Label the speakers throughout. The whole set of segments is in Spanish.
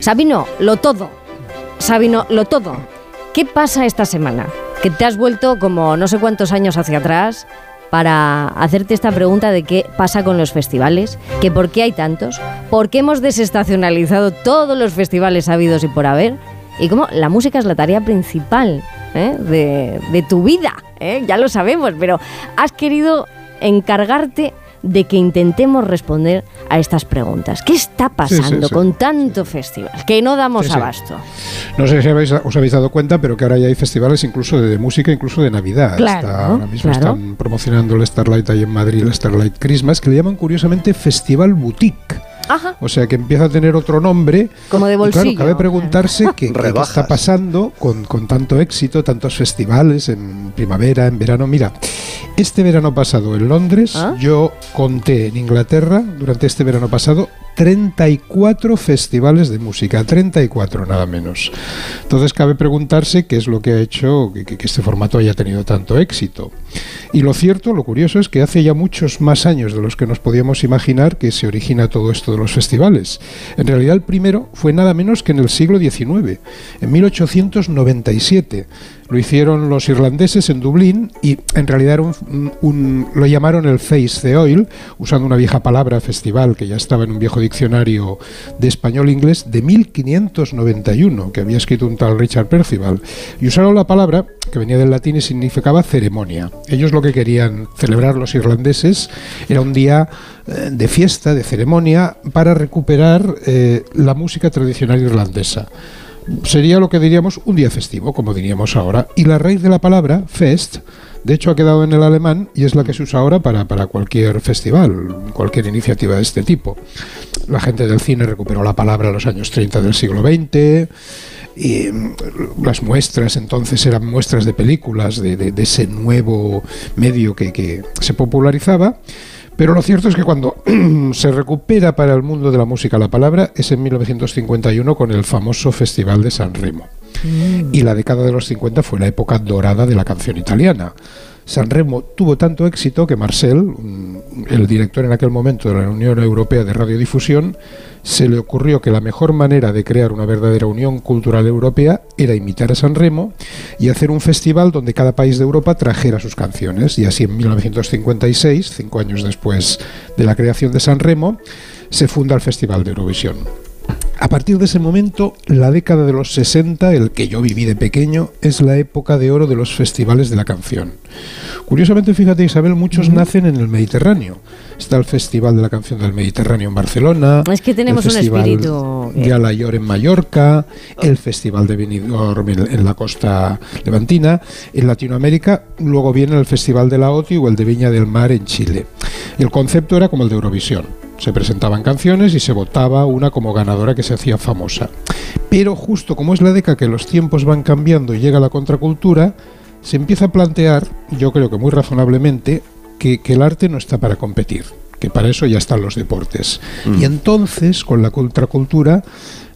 Speaker 1: Sabino, lo todo. Sabino, lo todo. ¿Qué pasa esta semana? Que te has vuelto como no sé cuántos años hacia atrás para hacerte esta pregunta de qué pasa con los festivales, que por qué hay tantos, por qué hemos desestacionalizado todos los festivales habidos y por haber, y cómo la música es la tarea principal ¿eh? de, tu vida, ¿eh? ya lo sabemos, pero has querido encargarte de que intentemos responder a estas preguntas. ¿Qué está pasando con tanto festival? Que no damos abasto.
Speaker 2: No sé si os habéis dado cuenta, pero que ahora ya hay festivales incluso de, música, incluso de Navidad.
Speaker 1: Claro,
Speaker 2: ahora mismo están promocionando el Starlight ahí en Madrid, el Starlight Christmas, que le llaman curiosamente Festival Boutique. O sea que empieza a tener otro nombre.
Speaker 1: Como de bolsillo.
Speaker 2: claro, cabe preguntarse qué, está pasando con, con, tanto éxito, tantos festivales en primavera, en verano. Mira, este verano pasado en Londres, ¿Ah? yo conté en Inglaterra, durante este verano pasado, 34 festivales de música, 34 nada menos. Entonces cabe preguntarse qué es lo que ha hecho que, este formato haya tenido tanto éxito. Y lo cierto, lo curioso es que hace ya muchos más años de los que nos podíamos imaginar que se origina todo esto de los festivales. En realidad el primero fue nada menos que en el siglo XIX, en 1897 lo hicieron los irlandeses en Dublín y en realidad lo llamaron el Face the Oil, usando una vieja palabra festival que ya estaba en un viejo diccionario de español-inglés de 1591, que había escrito un tal Richard Percival. Y usaron la palabra que venía del latín y significaba ceremonia. Ellos lo que querían celebrar los irlandeses era un día eh, de fiesta, de ceremonia, para recuperar eh, la música tradicional irlandesa sería lo que diríamos un día festivo, como diríamos ahora. Y la raíz de la palabra, fest, de hecho ha quedado en el alemán y es la que se usa ahora para, para cualquier festival, cualquier iniciativa de este tipo. La gente del cine recuperó la palabra en los años 30 del siglo XX. Y mm, las muestras entonces eran muestras de películas de, ese nuevo medio que se popularizaba pero lo cierto es que cuando se recupera para el mundo de la música la palabra es en 1951 con el famoso Festival de San Remo. Mm. Y la década de los 50 fue la época dorada de la canción italiana. San Remo tuvo tanto éxito que Marcel, el director en aquel momento de la Unión Europea de Radiodifusión, se le ocurrió que la mejor manera de crear una verdadera unión cultural europea era imitar a San Remo y hacer un festival donde cada país de Europa trajera sus canciones. Y así en 1956, cinco años después de la creación de San Remo, se funda el Festival de Eurovisión. A partir de ese momento, la década de los 60, el que yo viví de pequeño, es la época de oro de los festivales de la canción. Curiosamente, fíjate Isabel, muchos nacen en el Mediterráneo. Está el Festival de la Canción del Mediterráneo en Barcelona.
Speaker 1: Es que tenemos un espíritu.
Speaker 2: De Alayor en Mallorca, el Festival de Benidorm en la costa levantina. En Latinoamérica, luego viene el Festival de la OTI o el de Viña del Mar en Chile. El concepto era como el de Eurovisión se presentaban canciones y se votaba una como ganadora que se hacía famosa. Pero justo como es la década que los tiempos van cambiando y llega la contracultura, se empieza a plantear, yo creo que muy razonablemente, que, el arte no está para competir, que para eso ya están los deportes. Mm. Y entonces, con la contracultura,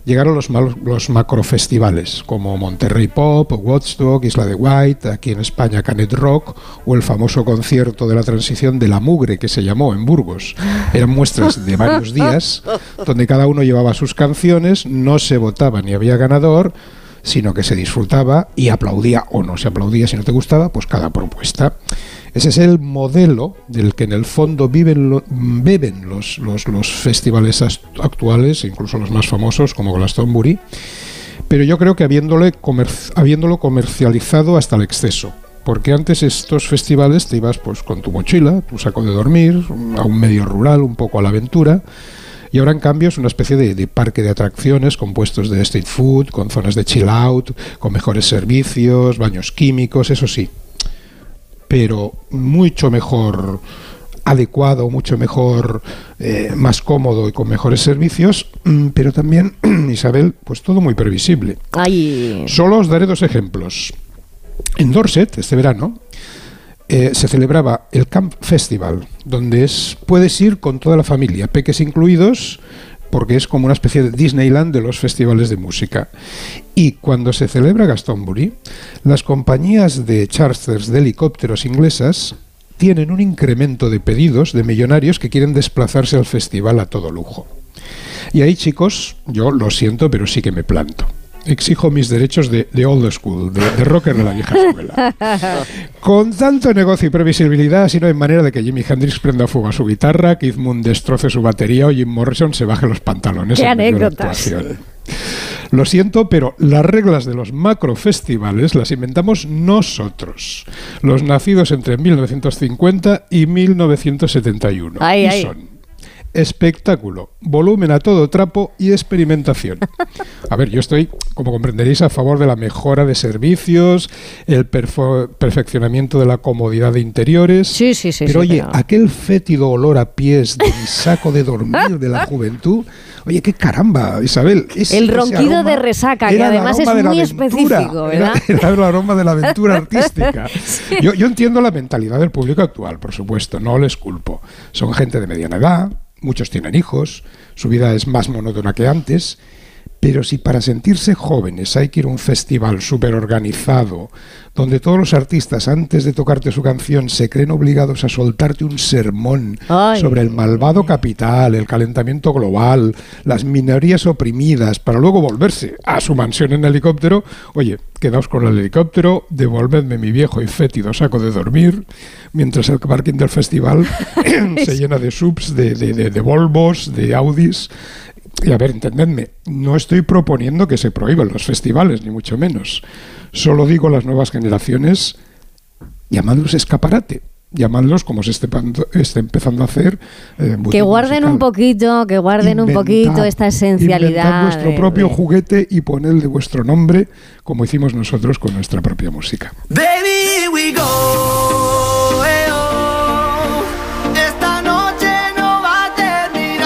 Speaker 2: llegaron los, los macrofestivales como Monterrey Pop, Woodstock, Isla de White, aquí en España Canet Rock o el famoso concierto de la transición de la mugre que se llamó en Burgos. Eran muestras de varios días donde cada uno llevaba sus canciones, no se votaba ni había ganador sino que se disfrutaba y aplaudía o no se aplaudía si no te gustaba, pues cada propuesta. Ese es el modelo del que en el fondo viven beben los, festivales actuales, incluso los más famosos como Glastonbury, pero yo creo que habiéndolo comercializado hasta el exceso. Porque antes estos festivales te ibas pues con tu mochila, tu saco de dormir, a un medio rural, un poco a la aventura, y ahora, en cambio, es una especie de, de, parque de atracciones compuestos de street food, con zonas de chill out, con mejores servicios, baños químicos, eso sí, pero mucho mejor adecuado, mucho mejor, eh, más cómodo y con mejores servicios, mm, pero también, Isabel, pues todo muy previsible. Solo os daré dos ejemplos. En Dorset, este verano, eh, se celebraba el Camp Festival, donde es, puedes ir con toda la familia, peques incluidos, porque es como una especie de Disneyland de los festivales de música. Y cuando se celebra Glastonbury, las compañías de charters de helicópteros inglesas tienen un incremento de pedidos de millonarios que quieren desplazarse al festival a todo lujo. Y ahí, chicos, yo lo siento, pero sí que me planto exijo mis derechos de, old school, de, rocker de la vieja escuela. Con tanto negocio y previsibilidad, si no hay manera de que Jimi Hendrix prenda fuego a su guitarra, Keith Moon destroce su batería o Jim Morrison se baje los pantalones.
Speaker 1: ¡Qué anécdotas!
Speaker 2: Lo siento, pero las reglas de los macrofestivales las inventamos nosotros, los nacidos entre 1950 y 1971. y son espectáculo, volumen a todo trapo y experimentación. A ver, yo estoy, como comprenderéis, a favor de la mejora de servicios, el perfeccionamiento de la comodidad de interiores.
Speaker 1: Sí, sí, sí.
Speaker 2: Pero oye, aquel fétido olor a pies de mi saco de dormir de la juventud, oye, qué caramba, Isabel.
Speaker 1: el ronquido de resaca, que además es muy específico, ¿verdad?
Speaker 2: Era, el aroma de la aventura artística. Yo, yo entiendo la mentalidad del público actual, por supuesto, no les culpo. Son gente de mediana edad muchos tienen hijos, su vida es más monótona que antes, pero si para sentirse jóvenes hay que ir a un festival súper organizado, donde todos los artistas antes de tocarte su canción se creen obligados a soltarte un sermón sobre el malvado capital, el calentamiento global, las minorías oprimidas, para luego volverse a su mansión en helicóptero, oye, quedaos con el helicóptero, devolvedme mi viejo y fétido saco de dormir, mientras el parking del festival se llena de subs, de, de, de Volvos, de Audis. Y a ver, entendedme, no estoy proponiendo que se prohíban los festivales, ni mucho menos. Solo digo a las nuevas generaciones, llamadlos escaparate llamadlos como se esté, empezando a hacer.
Speaker 1: Eh, que guarden un poquito, que guarden un poquito esta esencialidad.
Speaker 2: vuestro propio juguete y ponedle vuestro nombre, como hicimos nosotros con nuestra propia música. Baby,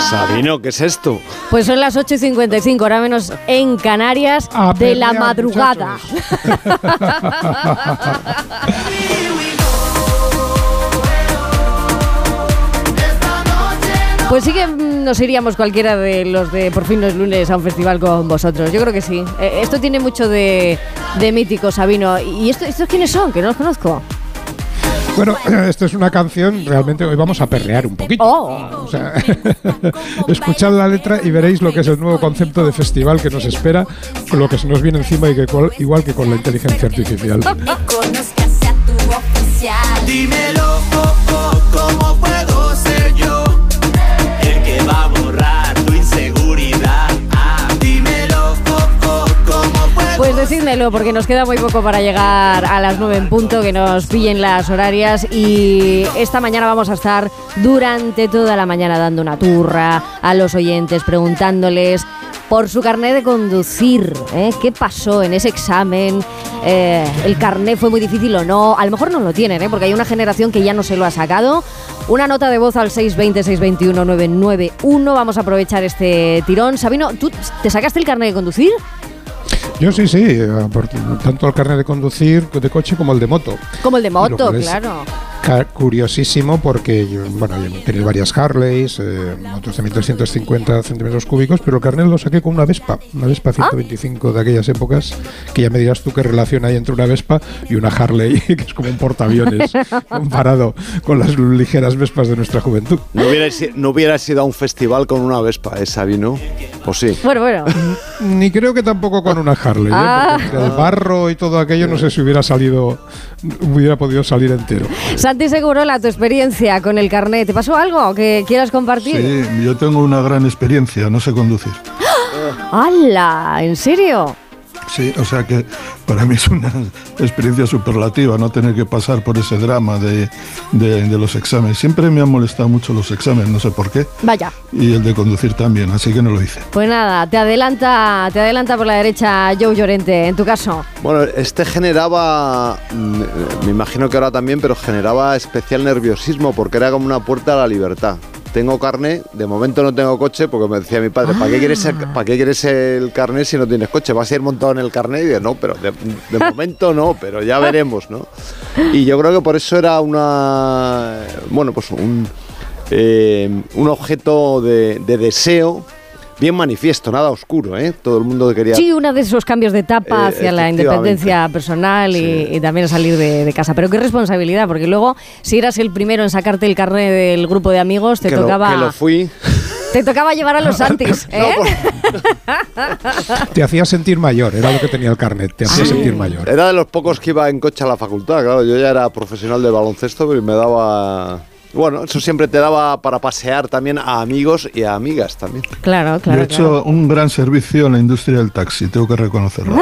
Speaker 3: Sabino, ¿qué es esto?
Speaker 1: Pues son las 8 y 55, ahora menos en Canarias, de la madrugada. Pues sí que nos iríamos cualquiera de los de Por fin los lunes a un festival con vosotros. Yo creo que sí. Eh, esto tiene mucho de, mítico, Sabino. ¿Y esto, estos quiénes son? Que no los conozco.
Speaker 2: Bueno, esto es una canción, realmente hoy vamos a perrear un poquito. Oh. O sea, escuchad la letra y veréis lo que es el nuevo concepto de festival que nos espera, con lo que se nos viene encima y que igual que con la inteligencia artificial. Dímelo, ¿cómo
Speaker 1: Porque nos queda muy poco para llegar a las 9 en punto, que nos pillen las horarias. Y esta mañana vamos a estar durante toda la mañana dando una turra a los oyentes, preguntándoles por su carnet de conducir. ¿eh? ¿Qué pasó en ese examen? Eh, ¿El carnet fue muy difícil o no? A lo mejor no lo tienen, ¿eh? porque hay una generación que ya no se lo ha sacado. Una nota de voz al 620-621-991. Vamos a aprovechar este tirón. Sabino, ¿tú te sacaste el carnet de conducir?
Speaker 2: Yo sí, sí, tanto el carnet de conducir de coche como el de moto.
Speaker 1: Como el de moto, claro
Speaker 2: curiosísimo porque bueno, tenéis varias Harleys, eh, otros de 1350 centímetros cúbicos, pero el carnet lo saqué con una Vespa, una Vespa 125 de aquellas épocas, que ya me dirás tú qué relación hay entre una Vespa y una Harley, que es como un portaaviones comparado con las ligeras Vespas de nuestra juventud.
Speaker 3: No hubiera, no hubiera sido a un festival con una Vespa, esa vino, ¿o sí?
Speaker 1: Bueno, bueno.
Speaker 2: Ni creo que tampoco con una Harley, ¿eh? ah. el barro y todo aquello no sé si hubiera salido, hubiera podido salir entero.
Speaker 1: Santi Segurola, tu experiencia con el carnet. ¿Te pasó algo que quieras compartir?
Speaker 4: Sí, yo tengo una gran experiencia, no sé conducir.
Speaker 1: ¡Hala! ¿En serio?
Speaker 4: Sí, o sea que para mí es una experiencia superlativa no tener que pasar por ese drama de, los exámenes. Siempre me han molestado mucho los exámenes, no sé por qué.
Speaker 1: Vaya.
Speaker 4: Y el de conducir también, así que no lo hice.
Speaker 1: Pues nada, te adelanta, te adelanta por la derecha Joe Llorente, en tu caso.
Speaker 3: Bueno, este generaba, mm, me imagino que ahora también, pero generaba especial nerviosismo porque era como una puerta a la libertad tengo carne, de momento no tengo coche porque me decía mi padre, ¿para, qué quieres el, ah. ¿para qué quieres el carnet si no tienes coche? ¿Vas a ir montado en el carnet? Y digo, no, pero de, momento no, pero ya veremos, ¿no? Y yo creo que por eso era una, bueno, pues un, eh, un objeto de, de deseo bien manifiesto, nada oscuro, ¿eh? Todo el mundo quería...
Speaker 1: Sí, uno de esos cambios de etapa eh, hacia la independencia personal y, también a salir de, casa. Pero qué responsabilidad, porque luego si eras el primero en sacarte el carnet del grupo de amigos, te tocaba...
Speaker 3: que lo fui.
Speaker 1: Te tocaba llevar a los Santis, ¿eh?
Speaker 2: te hacía sentir mayor, era lo que tenía el carnet, te hacía sentir mayor.
Speaker 3: Era de los pocos que iba en coche a la facultad, claro. Yo ya era profesional de baloncesto, pero me daba bueno, eso siempre te daba para pasear también a amigos y a amigas también.
Speaker 1: Claro, claro.
Speaker 4: Yo he hecho un gran servicio en la industria del taxi, tengo que reconocerlo.